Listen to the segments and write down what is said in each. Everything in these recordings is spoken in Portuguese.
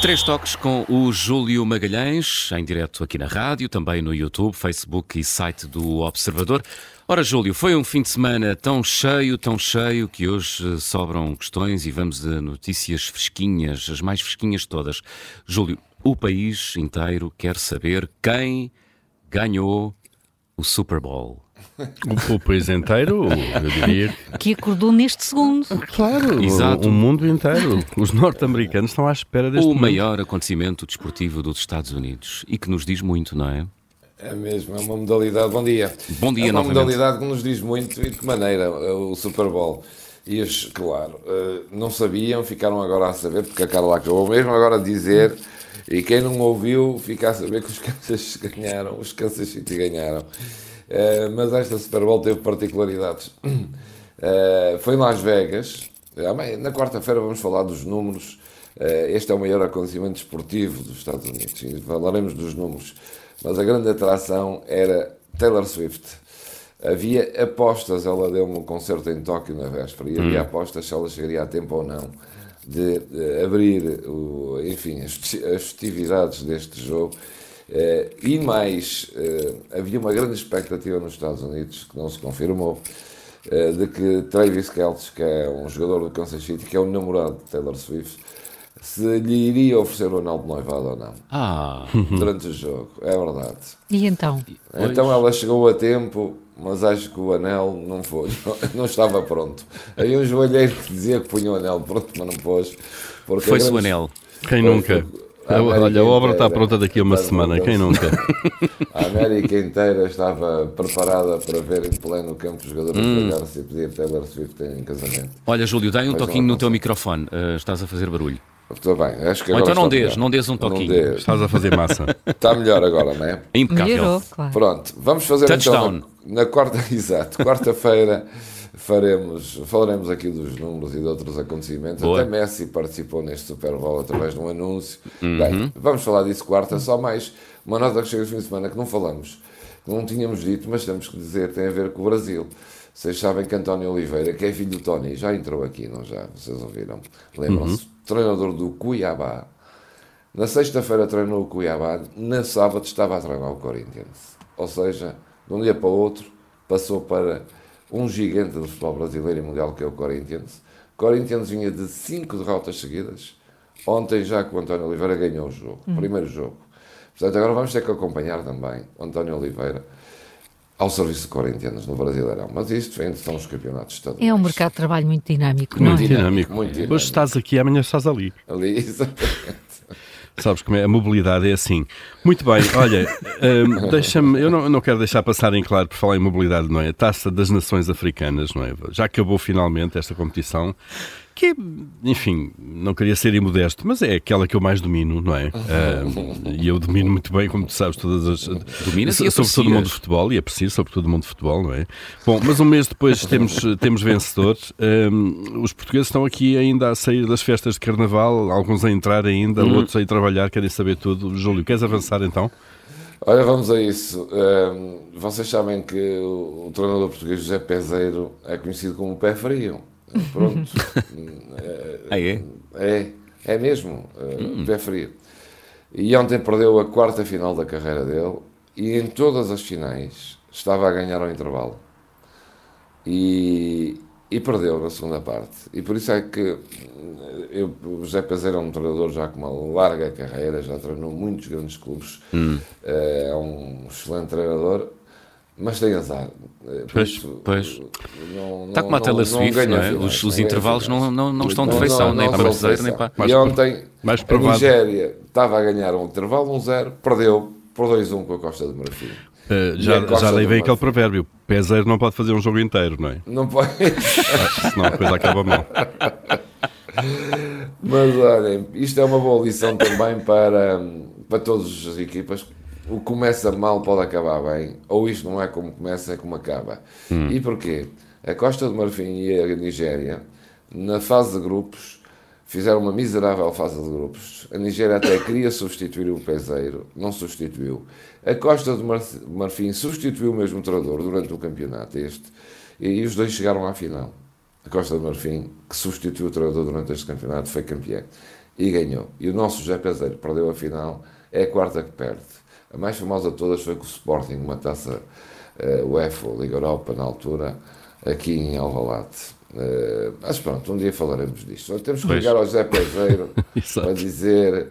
Três toques com o Júlio Magalhães, em direto aqui na rádio, também no YouTube, Facebook e site do Observador. Ora, Júlio, foi um fim de semana tão cheio, tão cheio, que hoje sobram questões e vamos de notícias fresquinhas, as mais fresquinhas todas. Júlio, o país inteiro quer saber quem ganhou o Super Bowl. O, o país inteiro, eu diria. Que acordou neste segundo. Claro, Exato. O, o mundo inteiro. Os norte-americanos estão à espera deste O momento. maior acontecimento desportivo dos Estados Unidos e que nos diz muito, não é? É mesmo, é uma modalidade. Bom dia. Bom dia É uma novamente. modalidade que nos diz muito e de que maneira o Super Bowl. E os, claro, eh, não sabiam, ficaram agora a saber, porque a Carla acabou mesmo agora a dizer, e quem não ouviu, fica a saber que os Kansas ganharam, os Kansas City ganharam. Eh, Mas esta Super Bowl teve particularidades. Eh, Foi em Las Vegas, Amanhã, na quarta-feira vamos falar dos números. Eh, Este é o maior acontecimento desportivo dos Estados Unidos. E falaremos dos números. Mas a grande atração era Taylor Swift. Havia apostas, ela deu um concerto em Tóquio na véspera, e havia apostas se ela chegaria a tempo ou não de, de abrir, o, enfim, as festividades deste jogo. Eh, e mais, eh, havia uma grande expectativa nos Estados Unidos, que não se confirmou, eh, de que Travis Kelce, que é um jogador do Kansas City, que é o namorado de Taylor Swift, se lhe iria oferecer o anel de noivado ou não, Ah, durante o jogo. É verdade. E então? Pois. Então ela chegou a tempo, mas acho que o anel não foi, não, estava pronto. Aí um joalheiro que dizia que punha o anel pronto, mas não pôs. porque foi-se o anel. Quem nunca? Olha, a obra está pronta daqui a uma semana. Quem nunca? A América inteira estava preparada para ver em pleno campo os jogadores Hum. pegar-se e pedir Taylor Swift em casamento. Olha, Júlio, dá um Mas toquinho no teu microfone. Ah, estás a fazer barulho. Estou bem, acho que Ou agora então não dês, melhor. não dês um toquinho. dês. Estás a fazer massa. Está melhor agora, não é? Impecável. Melhorou, claro. Pronto, vamos fazer Touchdown. então na, na quarta, exato, quarta-feira faremos, falaremos aqui dos números e de outros acontecimentos. Boa. Até Messi participou neste Super Bowl através de um anúncio. Uhum. Bem, vamos falar disso quarta, só mais uma nota que chega este fim de semana que não falamos, que não tínhamos dito, mas temos que dizer, tem a ver com o Brasil. Vocês sabem que António Oliveira, que é filho do Tony, já entrou aqui, não já? Vocês ouviram? Lembram-se? Treinador do Cuiabá. Na sexta-feira treinou o Cuiabá, na sábado estava a treinar o Corinthians. Ou seja, de um dia para o outro, passou para um gigante do futebol brasileiro e mundial que é o Corinthians. Corinthians vinha de cinco derrotas seguidas. Ontem já que o António Oliveira ganhou o jogo, o primeiro jogo. Portanto, agora vamos ter que acompanhar também o António Oliveira ao serviço de Corinthians no Brasileirão. Mas isto ainda são os campeonatos estaduais. É um mercado de trabalho muito dinâmico, não Muito é? dinâmico. muito dinâmico. Hoje estás aqui, amanhã estás ali. Ali, exatamente. Sabes como é? A mobilidade é assim. Muito bem, olha, hum, deixa-me. Eu não, eu não quero deixar passar em claro, por falar em mobilidade, não é? A taça das nações africanas, não é? Já acabou finalmente esta competição, que, enfim, não queria ser imodesto, mas é aquela que eu mais domino, não é? Hum, e eu domino muito bem, como tu sabes, todas as. Dominas e Sobretudo o mundo do futebol, e aprecio, sobretudo o mundo do futebol, não é? Bom, mas um mês depois temos, temos vencedor. Hum, os portugueses estão aqui ainda a sair das festas de carnaval, alguns a entrar ainda, outros a ir trabalhar, querem saber tudo. Júlio, queres avançar então? Olha, vamos a isso. Ahm, vocês sabem que o, o treinador português José Peseiro é conhecido como o pé frio. Pronto. Ah, é? é, é mesmo, uh, pé frio. E ontem perdeu a quarta final da carreira dele e em todas as finais estava a ganhar ao intervalo. E, e perdeu na segunda parte. E por isso é que eh, eu, o José Peseiro é um treinador já com uma larga carreira, já treinou muitos grandes clubes, Eh, é um excelente treinador, mas tem azar. Eh, Pois, isso, pois. não- Está como a não- não Swift, ganha não é? finais, Os, não intervalos não, não, não estão de Não, feição, não, nem não para brasileiro, nem para. E ontem mais a. Nigéria estava a ganhar um intervalo, um zero, perdeu por 2-1 com a Costa do Marfim. Uh, já, já daí vem aquele provérbio: peseiro não pode fazer um jogo inteiro, não é? Não pode. Senão a coisa acaba mal. Mas olhem, isto é uma boa lição também para, para todas as equipas. O que começa mal pode acabar bem, ou isto não é como começa, é como acaba. E porquê? A Costa do Marfim e a Nigéria, na fase de grupos, fizeram uma miserável fase de grupos. A Nigéria até queria substituir o peseiro, não substituiu. A Costa do Mar- Marfim substituiu o mesmo treinador durante o campeonato este, e os dois chegaram à final. A Costa do Marfim, que substituiu o treinador durante este campeonato, foi campeão e ganhou. E o nosso José Peseiro perdeu a final, é a quarta que perde. A mais famosa de todas foi com o Sporting, uma taça uh, UEFA, Liga Europa, na altura, aqui em Alvalade. Uh, mas pronto, um dia falaremos disto. Temos que Pois. ligar ao José Peseiro para dizer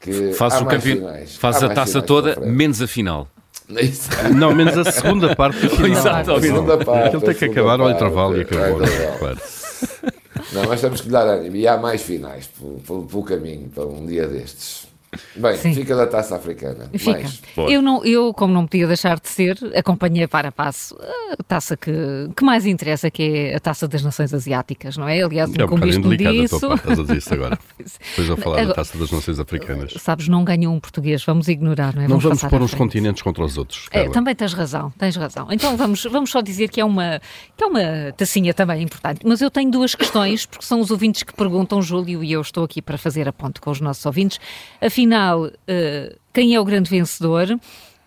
que Faz há o campeão, finais. faz Há a taça toda, menos a final. Isso. Não, menos a segunda parte final. Exato, A segunda parte, Aquilo tem que acabar ao parte, intervalo e acabou. ao não é? Não, mas temos que lhe dar ânimo. E há mais finais pelo, pelo- pelo caminho para um dia destes. Bem, Sim. fica da taça africana. Fica. Mais. Eu, não, eu, como não podia deixar de ser, acompanhei para a passo a taça que, que mais interessa, que é a taça das Nações Asiáticas, não é? Aliás, É um bocadinho incumbiste-me delicado a disso. tua parte, estás a dizer isso agora. Depois vou falar da Agora- taça das nações africanas. Sabes, não ganhou um português, vamos ignorar, não é? Não vamos passar pôr uns continentes contra os outros. É, também tens razão, tens razão. Então vamos, vamos só dizer que é, uma, que é uma tacinha também importante. Mas eu tenho duas questões, porque são os ouvintes que perguntam, Júlio, e eu estou aqui para fazer a ponte com os nossos ouvintes. Afinal, eh, quem é o grande vencedor?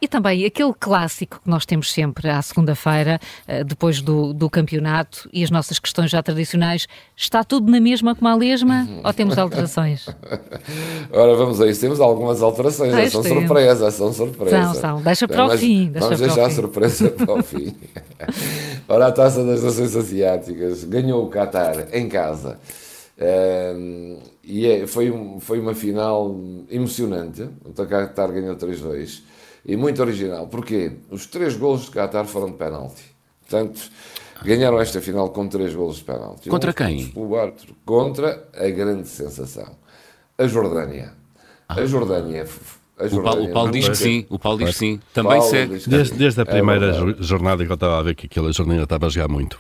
E também aquele clássico que nós temos sempre à segunda-feira, eh, depois do, do campeonato, e as nossas questões já tradicionais, está tudo na mesma como a lesma ou temos alterações? Ora, vamos a isso. Temos algumas alterações. São surpresas, são surpresas. São, são. Deixa para o Mas fim, deixa Vamos para o deixar a surpresa para o fim. Ora, a Taça das Nações Asiáticas ganhou o Qatar em casa. Ehm, e é- foi, um- foi uma final emocionante. O Qatar ganhou 3-2. E muito original. Porquê? Os três golos de Qatar foram de penalti. Portanto, ganharam esta final com três golos de penalti. Contra Uns quem? pontos pelo árbitro. Contra a grande sensação. A Jordânia. A Jordânia. A O Paulo, o Paulo diz que sim, o Paulo diz que sim. Também Paulo segue. que Desde, desde a É primeira jo- jornada que eu estava a ver que aquela jornada estava a jogar muito.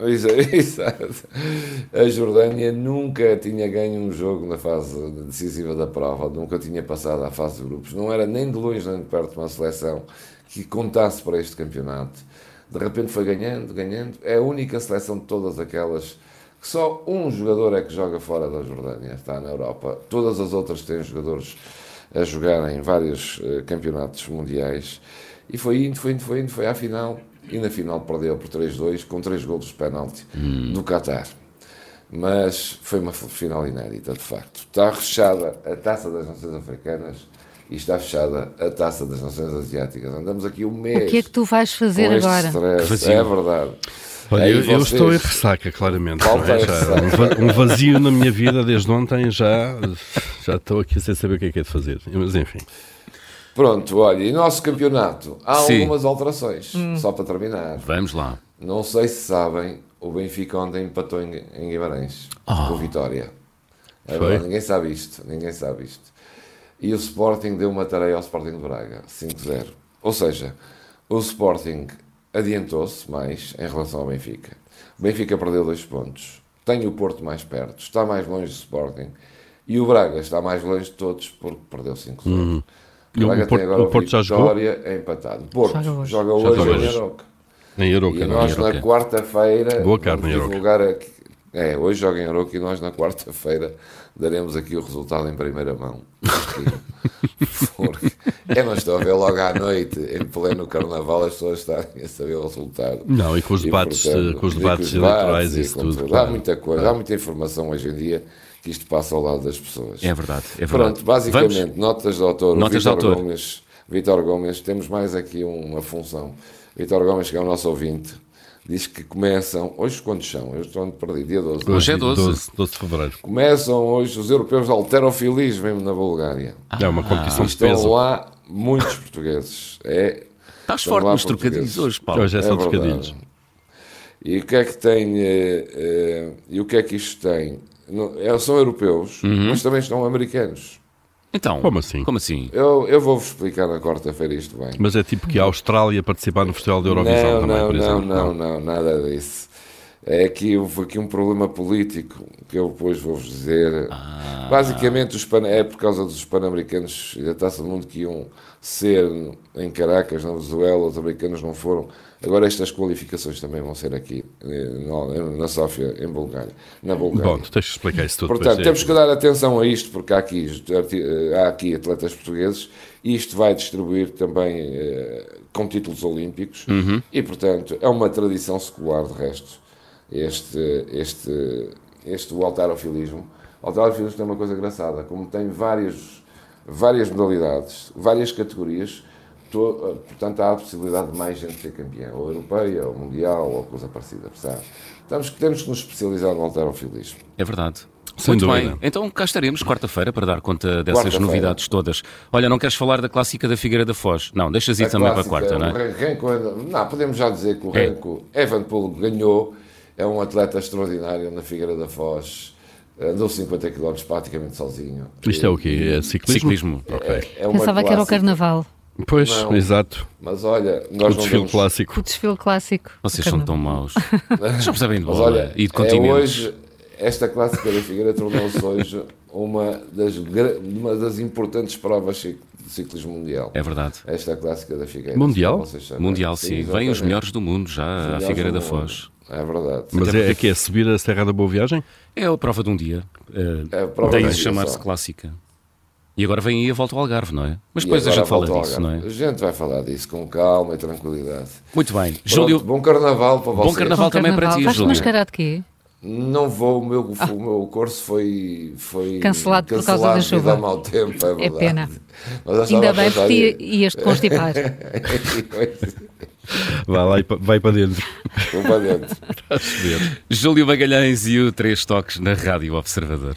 Exa- Exato. A Jordânia nunca tinha ganho um jogo na fase decisiva da prova, nunca tinha passado à fase de grupos. Não era nem de longe nem de perto uma seleção que contasse para este campeonato. De repente foi ganhando, ganhando. É a única seleção de todas aquelas que só um jogador é que joga fora da Jordânia, está na Europa. Todas as outras têm jogadores a jogar em vários eh, campeonatos mundiais. E foi indo, foi indo, foi indo, foi à final. E na final perdeu por 3-2 com 3 golos de penalti do Qatar. Mas foi uma final inédita, de facto. Está fechada a taça das Nações Africanas e está fechada a taça das Nações Asiáticas. Andamos aqui um mês. O que é que tu vais fazer agora? É verdade. Olha, eu, eu vocês- estou em ressaca, claramente. é? ressaca. um, um vazio na minha vida desde ontem, já, já estou aqui sem saber o que é que é de fazer. Mas enfim, Pronto, olha, e nosso campeonato há Sim. algumas alterações, Hum. só para terminar. Vamos lá. Não sei se sabem, o Benfica ontem empatou em, em Guimarães com Vitória. É Foi? verdade, ninguém sabe isto, ninguém sabe isto. E o Sporting deu uma tarefa ao Sporting de Braga, 5-0. Ou seja, o Sporting adiantou-se mais em relação ao Benfica. O Benfica perdeu dois pontos. Tem o Porto mais perto, está mais longe do Sporting. E o Braga está mais longe de todos porque perdeu 5-0. E o Braga Porto- agora o Porto já jogou? Vitória é empatado. Porto Joga hoje. joga hoje, joga em. Aroca. em Aroca, E não nós é? na quarta-feira Boa carne vamos Aroca. divulgar aqui. É, hoje joga em Aroca e nós na quarta-feira daremos aqui o resultado em primeira mão. Porque é, mas estou a ver logo à noite, em pleno carnaval, as pessoas estarem a saber o resultado. Não, e com os E, debates, portanto, com os e debates eleitorais e isso tudo. Há muita coisa, há muita informação hoje em dia que isto passa ao lado das pessoas. É verdade, é verdade. Pronto, basicamente, Vamos? notas de autor. Notas de Vítor autor. Gomes, Vítor Gomes, temos mais aqui uma função. Vítor Gomes, que é o nosso ouvinte, diz que começam, hoje quantos são? Eu estou perdido, dia 12. não é? Hoje é 12. 12, 12 de fevereiro. Começam hoje os europeus de alterofilismo mesmo na Bulgária. é uma competição de Estão lá muitos portugueses. É, Estás forte nos trocadilhos hoje, Paulo. Hoje é só é trocadilhos. E o que é que tem? eh, eh, e o que é que isto tem? Não- é- são europeus, Uhum. mas também estão americanos. Então, Como assim? Como assim? Eu, eu vou-vos explicar na quarta-feira isto bem. Mas é tipo que a Austrália participar no Festival da Eurovisão não, também, não, por não, exemplo. não, não, nada disso. É que houve aqui um problema político que eu depois vou-vos dizer. Ah. Basicamente, os pan... é por causa dos Pan-Americanos e da Taça do Mundo que iam ser em Caracas, na Venezuela, os americanos não foram. Agora estas qualificações também vão ser aqui, eh, na- Sófia, em Bulgária, na Bulgária. Bom, tu tens que explicar isso tudo. Portanto, depois, temos é. que dar atenção a isto, porque há aqui, há aqui atletas portugueses e isto vai distribuir também eh, com títulos olímpicos e, portanto, é uma tradição secular, de resto, este, este, este o halterofilismo. O halterofilismo tem uma coisa engraçada, como tem várias, várias modalidades, várias categorias, to- portanto, há a possibilidade de mais gente ser campeã, ou europeia, ou mundial, ou coisa parecida, percebe? Temos que, temos que nos especializar no halterofilismo. É verdade. Sem Muito dúvida. bem, então cá estaremos quarta-feira para dar conta dessas novidades todas. Olha, não queres falar da clássica da Figueira da Foz? Não, deixas ir também para a clássica, quarta, não é? Ren- Renko ainda- não, podemos já dizer que o É. Renko Evanpool ganhou, é um atleta extraordinário na Figueira da Foz, andou 50 km praticamente sozinho. Isto é o quê? É ciclismo? Ciclismo. É, é uma Pensava que era o clássica. carnaval. Pois, Não. exato. Mas olha, O desfile vamos... clássico. O desfile clássico. Vocês são tão maus. Já percebem de Mas bola olha, e de é hoje, esta clássica da Figueira tornou-se hoje uma das, uma das importantes provas de ciclismo mundial. É verdade. Esta clássica da Figueira. Mundial? Mundial, sim. Vêm os melhores do mundo já à Figueira da. Foz. É verdade. Mas Até é, porque- é que é subir a Serra da Boa Viagem? É a prova de um dia. eh, É a prova daí de um dia chamar-se clássica. E agora vem aí a volta ao Algarve, não é? Mas depois a gente fala disso, não é? A gente vai falar disso com calma e tranquilidade. Muito bem. Pronto, Júlio, bom carnaval para vocês. bom carnaval Bom também para carnaval. ti, Vais-te Júlio. mascarar de quê? Não vou, o meu, o meu curso foi, foi Cancelado por causa da cancelado chuva. ao mau tempo, é verdade. pena. Mas Ainda bem porque em- ias-te constipar. Vai lá e vai para dentro. Vou para dentro. Júlio Magalhães e o Três Toques na Rádio Observador.